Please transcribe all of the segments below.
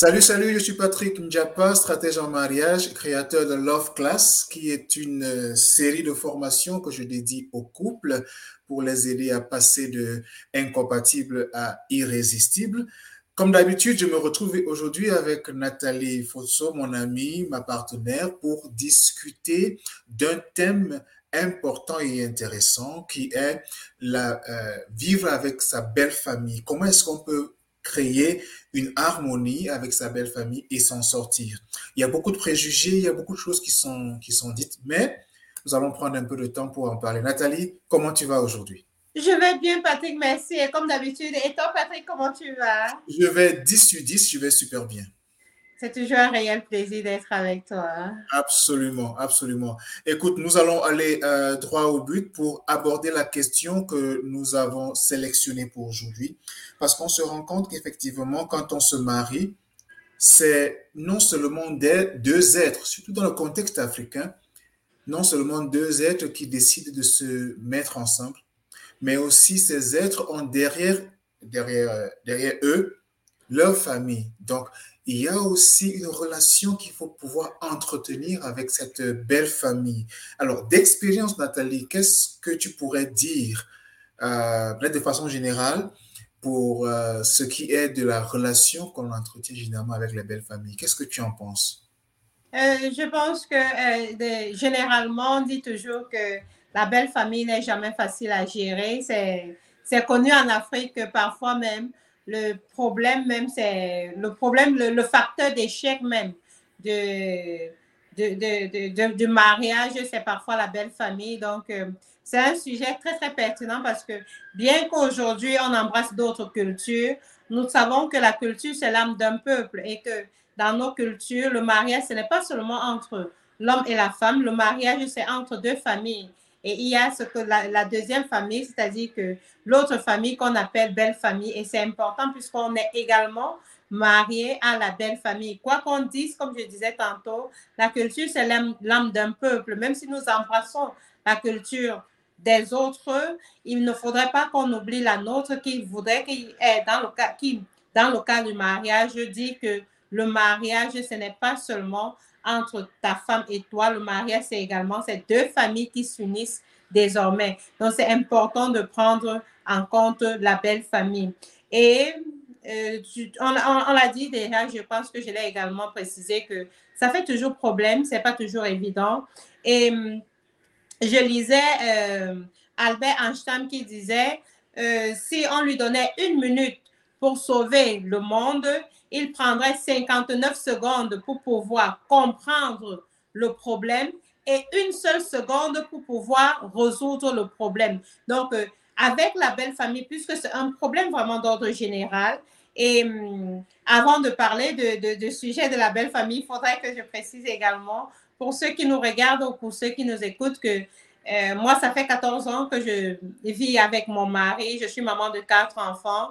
Salut, salut, je suis Patrick Ndjapa, stratège en mariage, créateur de Love Class, qui est une euh, série de formations que je dédie aux couples pour les aider à passer de incompatible à irrésistible. Comme d'habitude, je me retrouve aujourd'hui avec Nathalie Fosso, mon amie, ma partenaire, pour discuter d'un thème important et intéressant qui est la, euh, vivre avec sa belle famille. Comment est-ce qu'on peut créer une harmonie avec sa belle famille et s'en sortir. Il y a beaucoup de préjugés, il y a beaucoup de choses qui sont, qui sont dites, mais nous allons prendre un peu de temps pour en parler. Nathalie, comment tu vas aujourd'hui? Je vais bien, Patrick, merci. Et comme d'habitude, et toi, Patrick, comment tu vas? Je vais 10 sur 10, je vais super bien. C'est toujours un réel plaisir d'être avec toi. Absolument, absolument. Écoute, nous allons aller euh, droit au but pour aborder la question que nous avons sélectionnée pour aujourd'hui, parce qu'on se rend compte qu'effectivement, quand on se marie, c'est non seulement deux êtres, surtout dans le contexte africain, non seulement deux êtres qui décident de se mettre ensemble, mais aussi ces êtres ont derrière, derrière, derrière eux leur famille. Donc, il y a aussi une relation qu'il faut pouvoir entretenir avec cette belle famille. Alors, d'expérience, Nathalie, qu'est-ce que tu pourrais dire, euh, de façon générale, pour euh, ce qui est de la relation qu'on entretient généralement avec les belles familles? Qu'est-ce que tu en penses? Euh, Je pense que généralement, on dit toujours que la belle famille n'est jamais facile à gérer. C'est connu en Afrique que parfois même, le problème même, c'est le problème, le, facteur d'échec même de, de, du mariage, c'est parfois la belle famille. Donc, euh, c'est un sujet très, très pertinent parce que bien qu'aujourd'hui, on embrasse d'autres cultures, nous savons que la culture, c'est l'âme d'un peuple et que dans nos cultures, le mariage, ce n'est pas seulement entre l'homme et la femme, le mariage, c'est entre deux familles. Et il y a ce que la, deuxième famille, c'est-à-dire que l'autre famille qu'on appelle belle famille, et c'est important puisqu'on est également marié à la belle famille. Quoi qu'on dise, comme je disais tantôt, la culture, c'est l'âme d'un peuple. Même si nous embrassons la culture des autres, il ne faudrait pas qu'on oublie la nôtre qui voudrait qu'il est dans le cas, qui, dans le cas du mariage, je dis que le mariage, ce n'est pas seulement entre ta femme et toi. Le mariage, c'est également ces deux familles qui s'unissent désormais. Donc, c'est important de prendre en compte la belle famille. Et euh, on, l'a dit déjà, je pense que je l'ai également précisé que ça fait toujours problème, c'est pas toujours évident. Et hum, je lisais euh, Albert Einstein qui disait euh, si on lui donnait une minute pour sauver le monde, il prendrait 59 secondes pour pouvoir comprendre le problème et une seule seconde pour pouvoir résoudre le problème. Donc, euh, avec la belle famille, puisque c'est un problème vraiment d'ordre général, et hum, avant de parler de, de, sujet de la belle famille, il faudrait que je précise également, pour ceux qui nous regardent ou pour ceux qui nous écoutent, que euh, moi, ça fait 14 ans que je vis avec mon mari. Je suis maman de quatre enfants.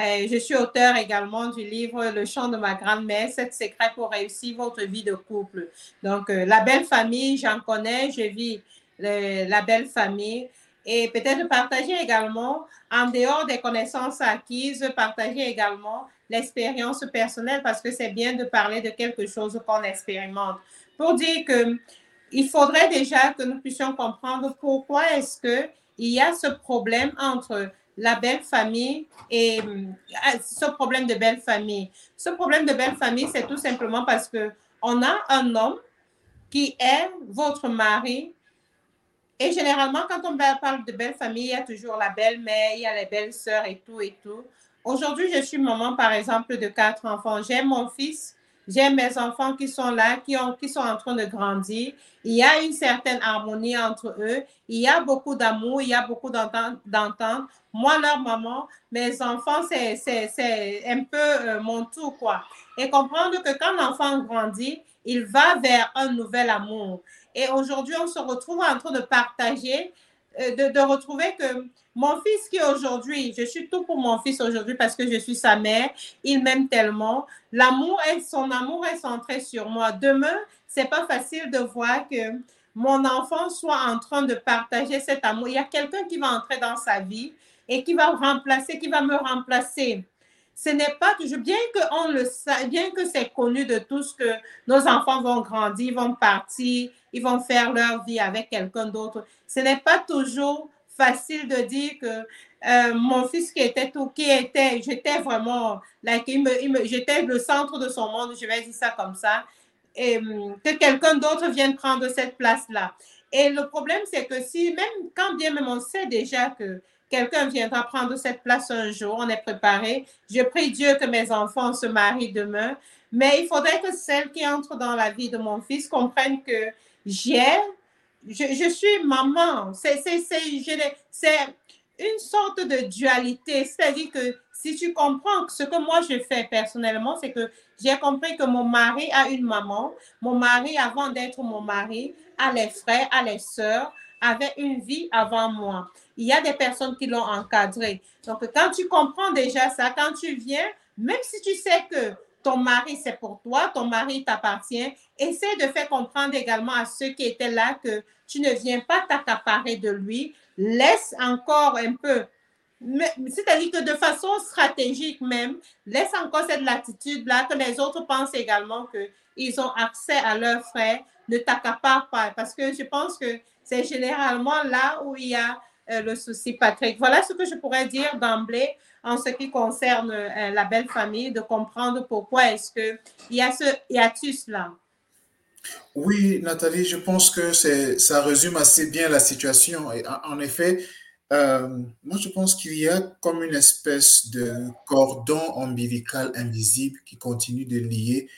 Euh, je suis auteur également du livre Le chant de ma grand-mère, sept secrets pour réussir votre vie de couple. Donc, euh, la belle famille, j'en connais, je vis la belle famille. Et peut-être partager également, en dehors des connaissances acquises, partager également l'expérience personnelle parce que c'est bien de parler de quelque chose qu'on expérimente. Pour dire que il faudrait déjà que nous puissions comprendre pourquoi est-ce que il y a ce problème entre la belle famille et euh, ce problème de belle famille. Ce problème de belle famille, c'est tout simplement parce que on a un homme qui est votre mari. Et généralement, quand on parle de belle famille, il y a toujours la belle-mère, il y a les belles-sœurs et tout et tout. Aujourd'hui, je suis maman, par exemple, de quatre enfants. J'ai mon fils j'ai mes enfants qui sont là, qui, ont, qui sont en train de grandir. Il y a une certaine harmonie entre eux. Il y a beaucoup d'amour, il y a beaucoup d'entente. Moi, leur maman, mes enfants, c'est un peu euh, mon tout, quoi. Et comprendre que quand l'enfant grandit, il va vers un nouvel amour. Et aujourd'hui, on se retrouve en train de partager, de, de retrouver que mon fils qui aujourd'hui, je suis tout pour mon fils aujourd'hui parce que je suis sa mère, il m'aime tellement. L'amour son amour est centré sur moi. Demain, c'est pas facile de voir que mon enfant soit en train de partager cet amour. Il y a quelqu'un qui va entrer dans sa vie et qui va remplacer, qui va me remplacer. Ce n'est pas toujours, bien que on le sait, bien que c'est connu de tous que nos enfants vont grandir, vont partir, ils vont faire leur vie avec quelqu'un d'autre, ce n'est pas toujours facile de dire que euh, mon fils qui était tout, qui était, j'étais vraiment, like, j'étais le centre de son monde, je vais dire ça comme ça, et hum, que quelqu'un d'autre vienne prendre cette place-là. Et le problème, c'est que si, même quand bien même on sait déjà que quelqu'un viendra prendre cette place un jour, on est préparé. Je prie Dieu que mes enfants se marient demain, mais il faudrait que celles qui entrent dans la vie de mon fils comprennent que j'ai, je, suis maman. C'est une sorte de dualité, c'est-à-dire que si tu comprends ce que moi je fais personnellement, c'est que j'ai compris que mon mari a une maman, mon mari avant d'être mon mari a les frères, a les sœurs, avait une vie avant moi. Il y a des personnes qui l'ont encadré. Donc quand tu comprends déjà ça, quand tu viens, même si tu sais que ton mari c'est pour toi, ton mari t'appartient, essaie de faire comprendre également à ceux qui étaient là que tu ne viens pas t'accaparer de lui. Laisse encore un peu c'est-à-dire que de façon stratégique même, laisse encore cette latitude-là que les autres pensent également qu'ils ont accès à leurs frères, ne t'accapare pas. Parce que je pense que c'est généralement là où il y a le souci, Patrick. Voilà ce que je pourrais dire d'emblée en ce qui concerne euh, la belle famille, de comprendre pourquoi est-ce qu'il y a ce hiatus-là. Oui, Nathalie, je pense que ça résume assez bien la situation. Et en effet, euh, moi, je pense qu'il y a comme une espèce de cordon ombilical invisible qui continue de lier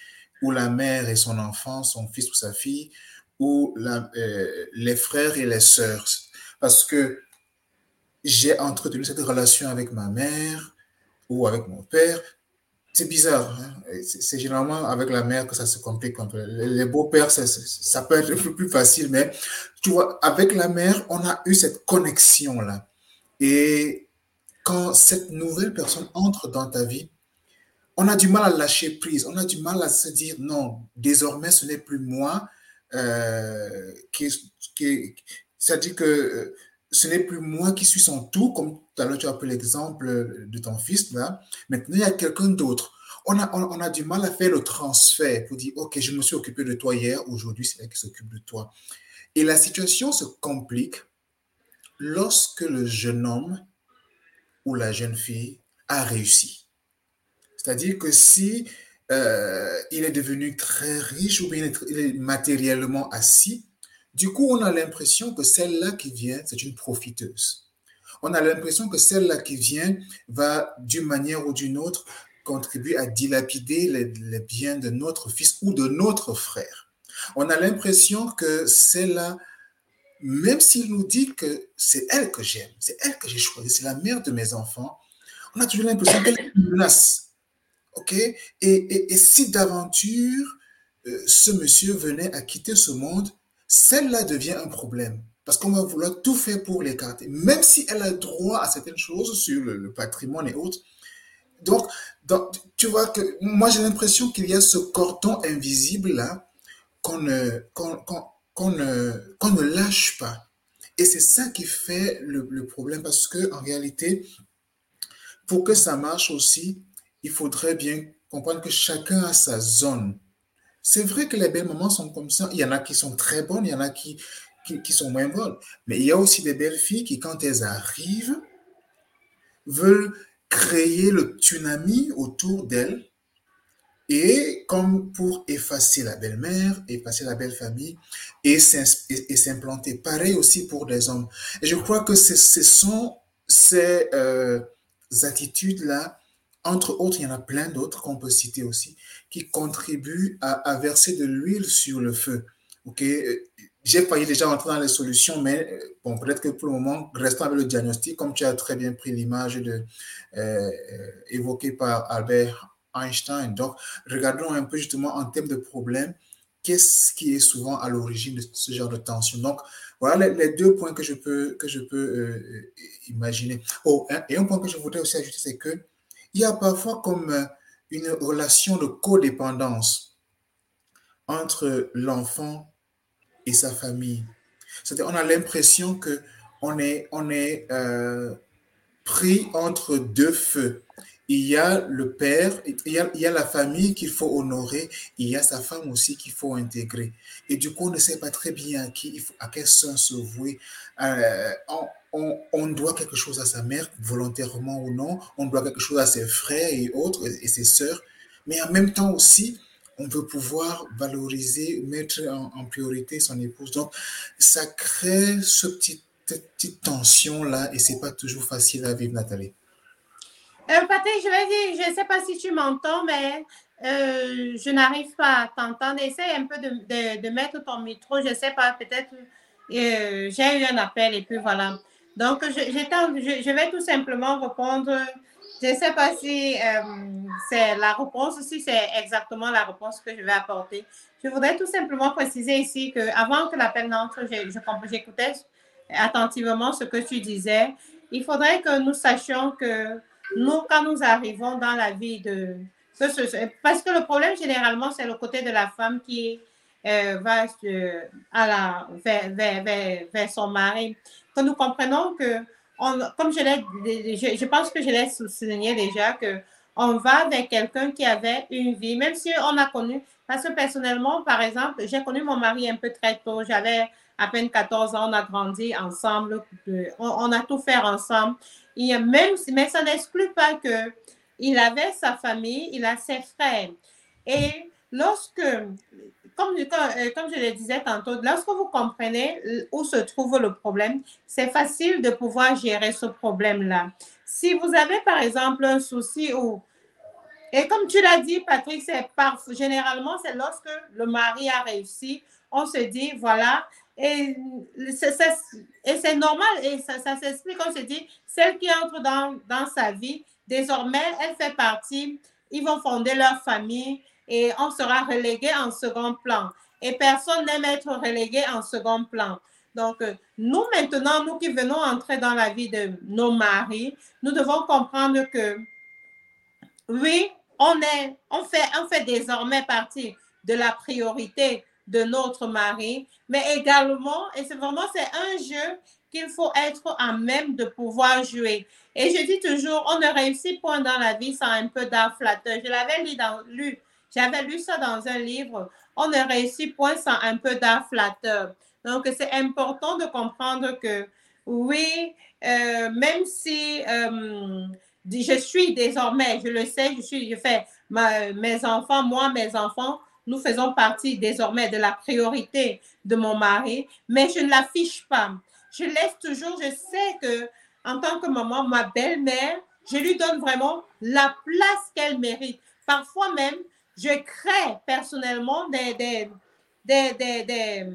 où la mère et son enfant, son fils ou sa fille, ou euh, les frères et les sœurs. Parce que j'ai entretenu cette relation avec ma mère ou avec mon père. C'est bizarre. Hein. C'est généralement avec la mère que ça se complique un peu. Les beaux-pères, ça, peut être peu plus facile, mais tu vois, avec la mère, on a eu cette connexion-là. Et quand cette nouvelle personne entre dans ta vie, on a du mal à lâcher prise, on a du mal à se dire non, désormais ce n'est plus moi euh, qui, qui c'est-à-dire que euh, ce n'est plus moi qui suis son tout, comme tout à l'heure tu as pris l'exemple de ton fils là. Maintenant, il y a quelqu'un d'autre. On a, on, a du mal à faire le transfert pour dire, OK, je me suis occupé de toi hier, aujourd'hui, c'est elle qui s'occupe de toi. Et la situation se complique lorsque le jeune homme ou la jeune fille a réussi. C'est-à-dire que si euh, il est devenu très riche ou bien il est matériellement assis, du coup, on a l'impression que celle-là qui vient, c'est une profiteuse. On a l'impression que celle-là qui vient va, d'une manière ou d'une autre, contribuer à dilapider les, biens de notre fils ou de notre frère. On a l'impression que celle-là même s'il nous dit que c'est elle que j'aime, c'est elle que j'ai choisie, c'est la mère de mes enfants, on a toujours l'impression qu'elle est une menace. OK? Et, et, si d'aventure, euh, ce monsieur venait à quitter ce monde, celle-là devient un problème. Parce qu'on va vouloir tout faire pour l'écarter, même si elle a droit à certaines choses sur le, patrimoine et autres. Donc, tu vois que moi, j'ai l'impression qu'il y a ce cordon invisible-là qu'on ne, ne, ne lâche pas. Et c'est ça qui fait le, le, problème parce que en réalité, pour que ça marche aussi, il faudrait bien comprendre que chacun a sa zone. C'est vrai que les belles mamans sont comme ça. Il y en a qui sont très bonnes, il y en a qui, qui, sont moins bonnes. Mais il y a aussi des belles filles qui, quand elles arrivent, veulent créer le tsunami autour d'elles et comme pour effacer la belle-mère, effacer la belle-famille et s'implanter. Pareil aussi pour les hommes. Je crois que ce sont ces euh, attitudes-là, entre autres, il y en a plein d'autres qu'on peut citer aussi, qui contribuent à, verser de l'huile sur le feu. Ok, j'ai failli déjà entrer dans les solutions, mais euh, bon, peut-être que pour le moment, restons avec le diagnostic, comme tu as très bien pris l'image de, euh, évoquée par Albert Einstein. Donc, regardons un peu justement en termes de problèmes, qu'est-ce qui est souvent à l'origine de ce genre de tension? Donc, voilà les, deux points que je peux, que je peux euh, imaginer. Oh, et un point que je voudrais aussi ajouter, c'est que il y a parfois comme euh, une relation de codépendance entre l'enfant et sa famille. C'est-à-dire, on a l'impression que on est, on est euh, pris entre deux feux il y a le père, il y a, la famille qu'il faut honorer, il y a sa femme aussi qu'il faut intégrer. Et du coup, on ne sait pas très bien à qui, à quel sens se vouer. Euh, on, doit quelque chose à sa mère, volontairement ou non, on doit quelque chose à ses frères et autres, et, ses sœurs, mais en même temps aussi, on veut pouvoir valoriser, mettre en, priorité son épouse. Donc, ça crée ce petit, petite tension-là, et c'est pas toujours facile à vivre, Nathalie. Euh, Patrick, je vais dire, je ne sais pas si tu m'entends, mais euh, je n'arrive pas à t'entendre. Essaye un peu de, mettre ton micro. Je ne sais pas, peut-être euh, j'ai eu un appel et puis voilà. Donc, je, vais tout simplement répondre. Je ne sais pas si euh, c'est la réponse, si c'est exactement la réponse que je vais apporter. Je voudrais tout simplement préciser ici qu'avant que l'appel n'entre, j'écoutais attentivement ce que tu disais. Il faudrait que nous sachions que nous, quand nous arrivons dans la vie de... Parce que le problème, généralement, c'est le côté de la femme qui euh, va à la, vers, vers, son mari. Que nous comprenons que, on, comme je l'ai, je, je, pense que je l'ai souligné déjà, que on va vers quelqu'un qui avait une vie, même si on a connu, parce que personnellement, par exemple, j'ai connu mon mari un peu très tôt, j'avais à peine 14 ans, on a grandi ensemble, on, a tout fait ensemble. A même, mais ça n'exclut pas que il avait sa famille, il a ses frères. Et lorsque, comme, euh, comme je le disais tantôt, lorsque vous comprenez où se trouve le problème, c'est facile de pouvoir gérer ce problème-là. Si vous avez, par exemple, un souci ou et comme tu l'as dit, Patrick, c'est généralement, c'est lorsque le mari a réussi, on se dit, voilà, et c'est normal et ça, ça s'explique, on se dit, celle qui entre dans, dans sa vie, désormais, elle fait partie, ils vont fonder leur famille et on sera relégué en second plan. Et personne n'aime être relégué en second plan. Donc, euh, nous maintenant, nous qui venons entrer dans la vie de nos maris, nous devons comprendre que oui, on est, on fait, on fait désormais partie de la priorité de notre mari, mais également, et c'est vraiment, c'est un jeu qu'il faut être à même de pouvoir jouer. Et je dis toujours, on ne réussit point dans la vie sans un peu d'art. Je l'avais lu, dans, lu j'avais lu ça dans un livre. On ne réussit point sans un peu d'art flatteur. Donc, c'est important de comprendre que oui, euh, même si euh, je suis désormais, je le sais, je suis, je fais mes enfants, moi, mes enfants, nous faisons partie désormais de la priorité de mon mari, mais je ne l'affiche pas. Je laisse toujours, je sais que en tant que maman, ma belle-mère, je lui donne vraiment la place qu'elle mérite. Parfois même, je crée personnellement des, des, des, des,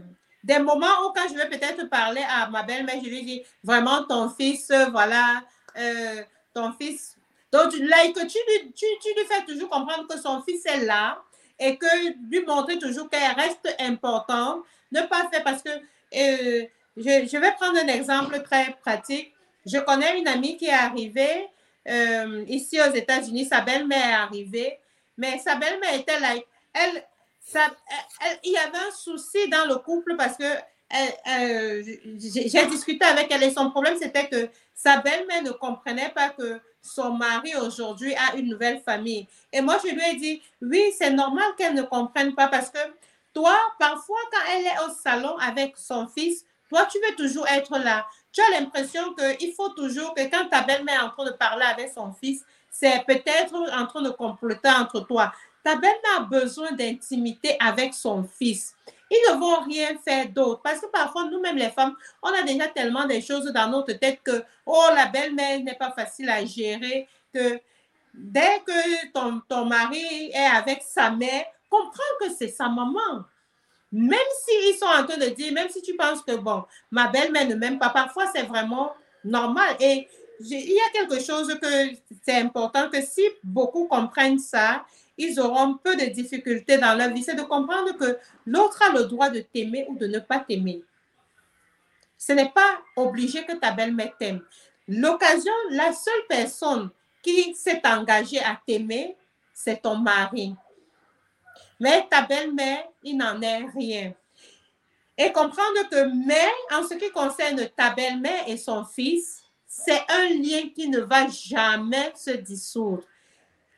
des moments où quand je vais peut-être parler à ma belle-mère, je lui dis vraiment ton fils, voilà, euh, ton fils. Donc, là, que tu, tu, tu lui fais toujours comprendre que son fils est là, et que lui montrer toujours qu'elle reste importante, ne pas faire parce que euh, je, je, vais prendre un exemple très pratique. Je connais une amie qui est arrivée euh, ici aux États-Unis, sa belle-mère est arrivée, mais sa belle-mère était là. Elle, elle, il y avait un souci dans le couple parce que j'ai discuté avec elle et son problème c'était que sa belle-mère ne comprenait pas que son mari aujourd'hui a une nouvelle famille. Et moi, je lui ai dit, oui, c'est normal qu'elle ne comprenne pas parce que toi, parfois, quand elle est au salon avec son fils, toi, tu veux toujours être là. Tu as l'impression qu'il faut toujours que quand ta belle-mère est en train de parler avec son fils, c'est peut-être en train de comploter entre toi. Ta belle-mère a besoin d'intimité avec son fils. Ils ne vont rien faire d'autre. Parce que parfois, nous-mêmes, les femmes, on a déjà tellement de choses dans notre tête que, oh, la belle-mère n'est pas facile à gérer, que dès que ton, ton mari est avec sa mère, comprends que c'est sa maman. Même s'ils sont en train de dire, même si tu penses que, bon, ma belle-mère ne m'aime pas, parfois c'est vraiment normal. Et il y a quelque chose que c'est important que si beaucoup comprennent ça, ils auront peu de difficultés dans leur vie. C'est de comprendre que l'autre a le droit de t'aimer ou de ne pas t'aimer. Ce n'est pas obligé que ta belle-mère t'aime. L'occasion, la seule personne qui s'est engagée à t'aimer, c'est ton mari. Mais ta belle-mère, il n'en est rien. Et comprendre que, mais en ce qui concerne ta belle-mère et son fils, c'est un lien qui ne va jamais se dissoudre.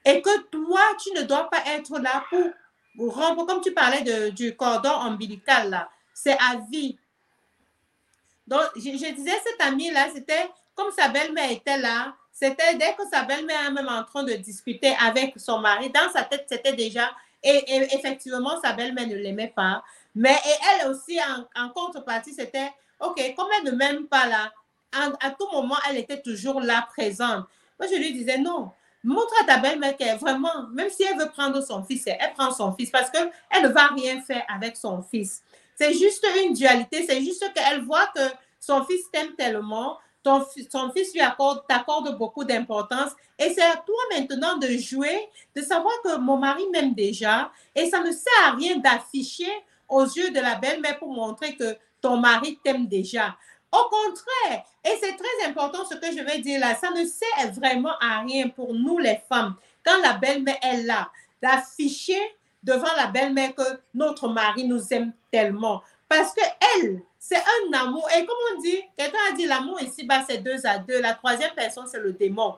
et que toi, tu ne dois pas être là pour rompre, comme tu parlais de, du cordon ombilical, là. C'est à vie. Donc, je, disais, cette amie-là, c'était comme sa belle-mère était là, c'était dès que sa belle-mère même en train de discuter avec son mari, dans sa tête, c'était déjà, et, effectivement, sa belle-mère ne l'aimait pas. Mais elle aussi, en, contrepartie, c'était, OK, comme elle ne m'aime pas là, à tout moment, elle était toujours là, présente. Moi, je lui disais, non, montre à ta belle-mère qu'elle vraiment, même si elle veut prendre son fils, elle prend son fils parce qu'elle ne va rien faire avec son fils. C'est juste une dualité, c'est juste qu'elle voit que son fils t'aime tellement, ton, son fils lui accorde, beaucoup d'importance. Et c'est à toi maintenant de jouer, de savoir que mon mari m'aime déjà. Et ça ne sert à rien d'afficher aux yeux de la belle-mère pour montrer que ton mari t'aime déjà. Au contraire, et c'est très important ce que je vais dire là, ça ne sert vraiment à rien pour nous les femmes, quand la belle-mère est là, d'afficher devant la belle-mère que notre mari nous aime tellement. Parce que elle, c'est un amour. Et comme on dit, quelqu'un a dit l'amour ici-bas, c'est deux à deux. La troisième personne, c'est le démon.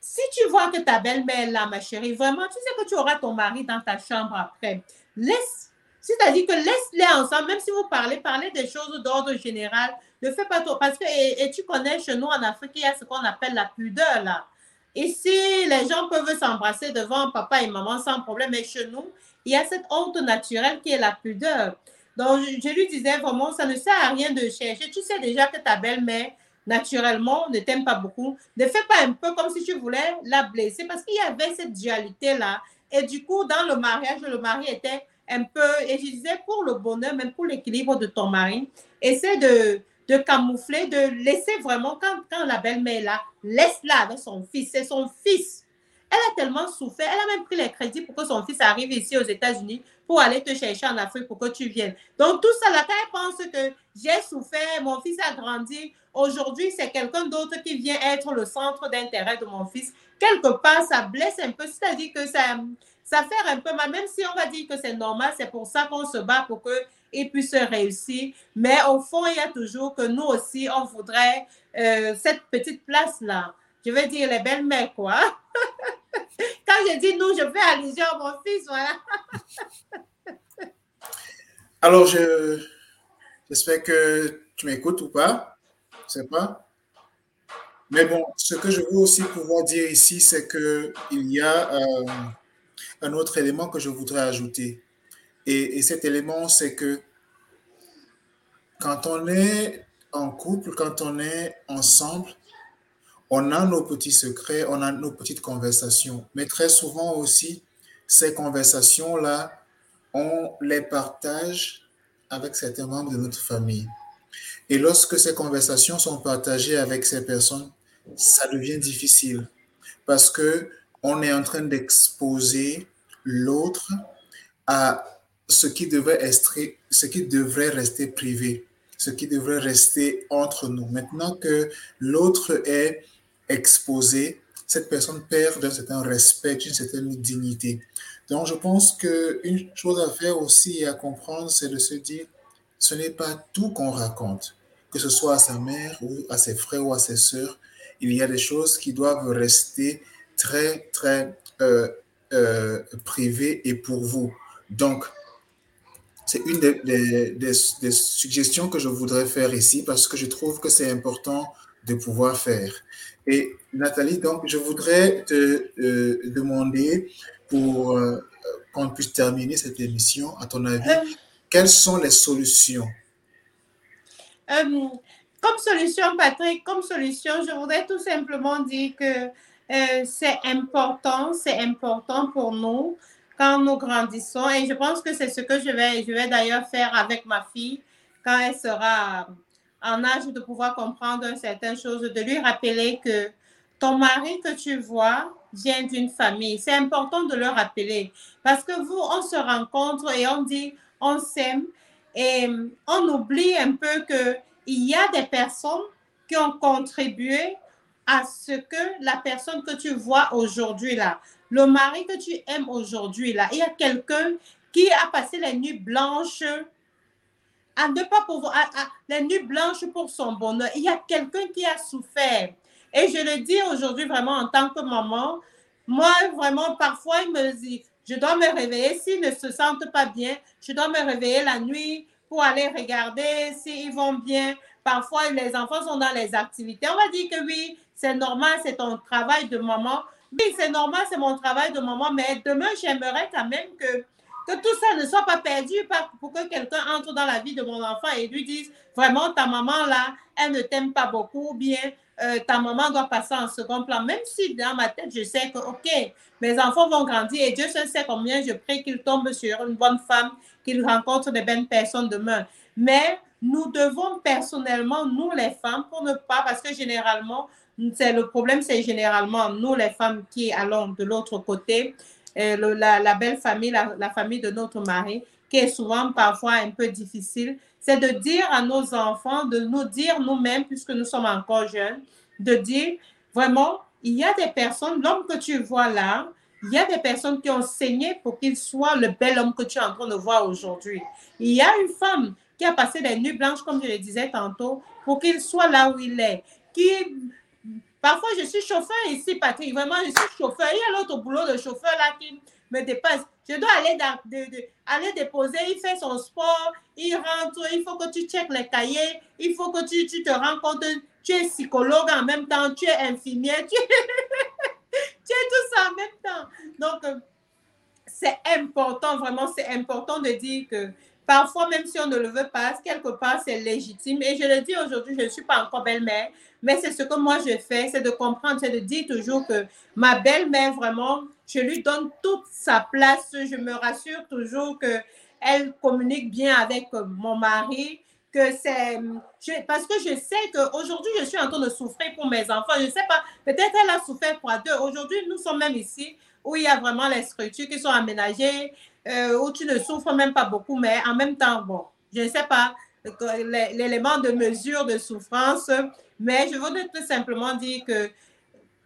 Si tu vois que ta belle-mère est là, ma chérie, vraiment, tu sais que tu auras ton mari dans ta chambre après. Laisse, c'est-à-dire que laisse-les ensemble, même si vous parlez, parlez des choses d'ordre général. Ne fais pas trop. Parce que, et, tu connais, chez nous en Afrique, il y a ce qu'on appelle la pudeur, là. Ici, les gens peuvent s'embrasser devant papa et maman sans problème, mais chez nous, il y a cette honte naturelle qui est la pudeur. Donc, je, lui disais vraiment, ça ne sert à rien de chercher. Tu sais déjà que ta belle-mère, naturellement, ne t'aime pas beaucoup. Ne fais pas un peu comme si tu voulais la blesser parce qu'il y avait cette dualité-là. Et du coup, dans le mariage, le mari était un peu, et je disais, pour le bonheur, même pour l'équilibre de ton mari, essaie de, de camoufler, de laisser vraiment, quand, quand la belle-mère là, laisse-la avec son fils. C'est son fils. Elle a tellement souffert. Elle a même pris les crédits pour que son fils arrive ici aux États-Unis pour aller te chercher en Afrique pour que tu viennes. Donc, tout ça, là, quand elle pense que j'ai souffert, mon fils a grandi, aujourd'hui, c'est quelqu'un d'autre qui vient être le centre d'intérêt de mon fils, quelque part, ça blesse un peu. C'est-à-dire que ça, ça fait un peu mal, même si on va dire que c'est normal, c'est pour ça qu'on se bat pour qu'il puisse réussir. Mais au fond, il y a toujours que nous aussi, on voudrait euh, cette petite place-là. Je veux dire les belles-mères, quoi. Quand je dis nous, je fais allusion à mon fils, voilà. Alors, je, j'espère que tu m'écoutes ou pas. Je sais pas. Mais bon, ce que je veux aussi pouvoir dire ici, c'est qu'il y a euh, un autre élément que je voudrais ajouter. Et, et cet élément, c'est que quand on est en couple, quand on est ensemble, on a nos petits secrets, on a nos petites conversations. Mais très souvent aussi, ces conversations-là, on les partage avec certains membres de notre famille. Et lorsque ces conversations sont partagées avec ces personnes, ça devient difficile parce que on est en train d'exposer l'autre à ce qui devrait rester privé, ce qui devrait rester entre nous. Maintenant que l'autre est exposé, cette personne perd d'un certain respect, une certaine dignité. Donc, je pense qu'une chose à faire aussi et à comprendre, c'est de se dire, ce n'est pas tout qu'on raconte, que ce soit à sa mère ou à ses frères ou à ses sœurs. Il y a des choses qui doivent rester très, très euh, euh, privées et pour vous. Donc, c'est une des, des, suggestions que je voudrais faire ici parce que je trouve que c'est important de pouvoir faire. Et Nathalie, donc, je voudrais te euh, demander pour euh, qu'on puisse terminer cette émission, à ton avis, euh. quelles sont les solutions? Comme solution, Patrick, comme solution, je voudrais tout simplement dire que c'est important, c'est important pour nous quand nous grandissons. Et je pense que c'est ce que je vais, je vais d'ailleurs faire avec ma fille quand elle sera en âge de pouvoir comprendre certaines choses, de lui rappeler que ton mari que tu vois vient d'une famille. C'est important de le rappeler parce que vous, on se rencontre et on dit on s'aime et on oublie un peu que il y a des personnes qui ont contribué à ce que la personne que tu vois aujourd'hui là, le mari que tu aimes aujourd'hui il y a quelqu'un qui a passé les nuits blanches à ne pas pouvoir, les nuits blanches pour son bonheur. Il y a quelqu'un qui a souffert. Et je le dis aujourd'hui vraiment en tant que maman, moi, vraiment, parfois, il me je dois me réveiller s'ils ne se sentent pas bien. Je dois me réveiller la nuit pour aller regarder s'ils vont bien. Parfois, les enfants sont dans les activités. On va dire que oui, c'est normal, c'est ton travail de maman. Oui, c'est normal, c'est mon travail de maman, mais demain, j'aimerais quand même que, que tout ça ne soit pas perdu pour que quelqu'un entre dans la vie de mon enfant et lui dise, vraiment, ta maman là, elle ne t'aime pas beaucoup, bien, euh, ta maman doit passer en second plan. Même si dans ma tête, je sais que, OK, mes enfants vont grandir et Dieu seul sait combien je prie qu'ils tombent sur une bonne femme, qu'ils rencontrent des bonnes personnes demain. Mais nous devons personnellement, nous les femmes, pour ne pas, parce que généralement, c'est le problème, c'est généralement nous les femmes qui allons de l'autre côté, euh, la, belle famille, la, famille de notre mari, qui est souvent parfois un peu difficile, c'est de dire à nos enfants, de nous dire nous-mêmes, puisque nous sommes encore jeunes, de dire vraiment, il y a des personnes, l'homme que tu vois là, il y a des personnes qui ont saigné pour qu'il soit le bel homme que tu es en train de voir aujourd'hui. Il y a une femme qui a passé des nuits blanches, comme je le disais tantôt, pour qu'il soit là où il est. Qui, parfois, je suis chauffeur ici, Patrick, vraiment, je suis chauffeur. Il y a l'autre boulot de chauffeur là qui me dépasse. Je dois aller, aller déposer, il fait son sport, il rentre, il faut que tu checkes les cahiers, il faut que tu, tu te rends compte, tu es psychologue en même temps, tu es infirmière, tu, es tout ça en même temps. Donc, euh, c'est important, vraiment, c'est important de dire que Parfois, même si on ne le veut pas, quelque part, c'est légitime. Et je le dis aujourd'hui, je ne suis pas encore belle-mère, mais c'est ce que moi je fais, c'est de comprendre, c'est de dire toujours que ma belle-mère, vraiment, je lui donne toute sa place. Je me rassure toujours qu'elle communique bien avec mon mari, que c'est parce que je sais qu'aujourd'hui je suis en train de souffrir pour mes enfants. Je ne sais pas, peut-être elle a souffert pour deux. Aujourd'hui, nous sommes même ici où il y a vraiment les structures qui sont aménagées, euh, où tu ne souffres même pas beaucoup, mais en même temps, bon, je ne sais pas l'élément de mesure de souffrance, mais je voudrais tout simplement dire que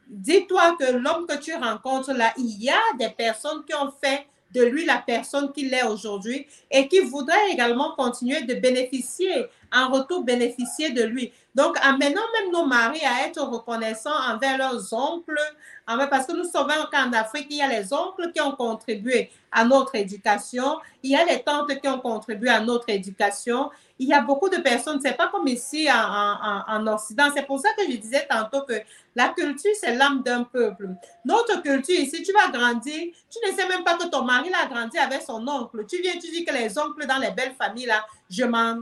dis-toi que l'homme que tu rencontres là, il y a des personnes qui ont fait de lui la personne qu'il est aujourd'hui et qui voudraient également continuer de bénéficier, en retour bénéficier de lui. Donc, amenons même nos maris à être reconnaissants envers leurs oncles, parce que nous savons qu'en Afrique, il y a les oncles qui ont contribué à notre éducation, il y a les tantes qui ont contribué à notre éducation, il y a beaucoup de personnes, c'est pas comme ici en, en, Occident. C'est pour ça que je disais tantôt que la culture, c'est l'âme d'un peuple. Notre culture ici, tu vas grandir, tu ne sais même pas que ton mari a grandi avec son oncle. Tu viens, tu dis que les oncles dans les belles familles, là, je m'en,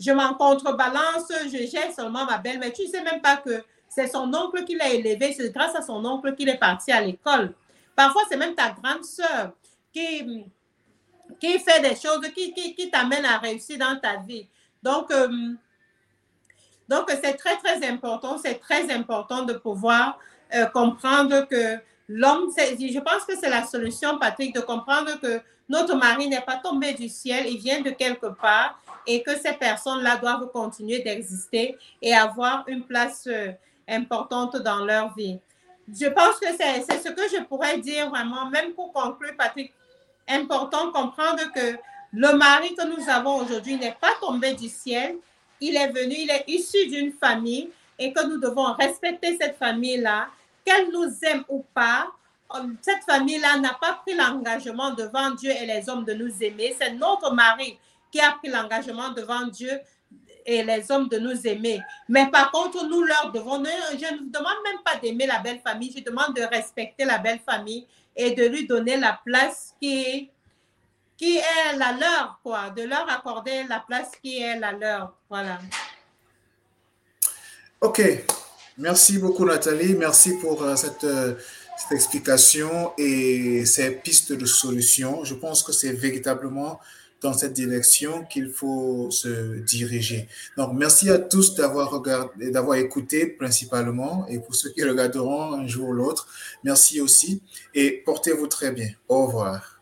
je m'en contrebalance, je gère seulement ma belle, mais tu ne sais même pas que c'est son oncle qui l'a élevé, c'est grâce à son oncle qu'il est parti à l'école. Parfois, c'est même ta grande sœur qui, qui fait des choses, qui, qui, qui t'amène à réussir dans ta vie. Donc, euh, donc c'est très, très important, c'est très important de pouvoir euh, comprendre que l'homme, je pense que c'est la solution, Patrick, de comprendre que notre mari n'est pas tombé du ciel, il vient de quelque part et que ces personnes-là doivent continuer d'exister et avoir une place euh, importante dans leur vie. Je pense que c'est ce que je pourrais dire vraiment, même pour conclure, Patrick, important de comprendre que le mari que nous avons aujourd'hui n'est pas tombé du ciel. Il est venu, il est issu d'une famille et que nous devons respecter cette famille-là, qu'elle nous aime ou pas. Cette famille-là n'a pas pris l'engagement devant Dieu et les hommes de nous aimer. C'est notre mari qui a pris l'engagement devant Dieu et les hommes de nous aimer. Mais par contre, nous leur devons, je ne demande même pas d'aimer la belle famille, je demande de respecter la belle famille et de lui donner la place qui, qui est la leur, quoi, de leur accorder la place qui est la leur. Voilà. OK. Merci beaucoup, Nathalie. Merci pour euh, cette, euh, cette explication et ces pistes de solutions. Je pense que c'est véritablement dans cette direction qu'il faut se diriger. Donc, merci à tous d'avoir regardé, d'avoir écouté principalement et pour ceux qui regarderont un jour ou l'autre, merci aussi et portez-vous très bien. Au revoir.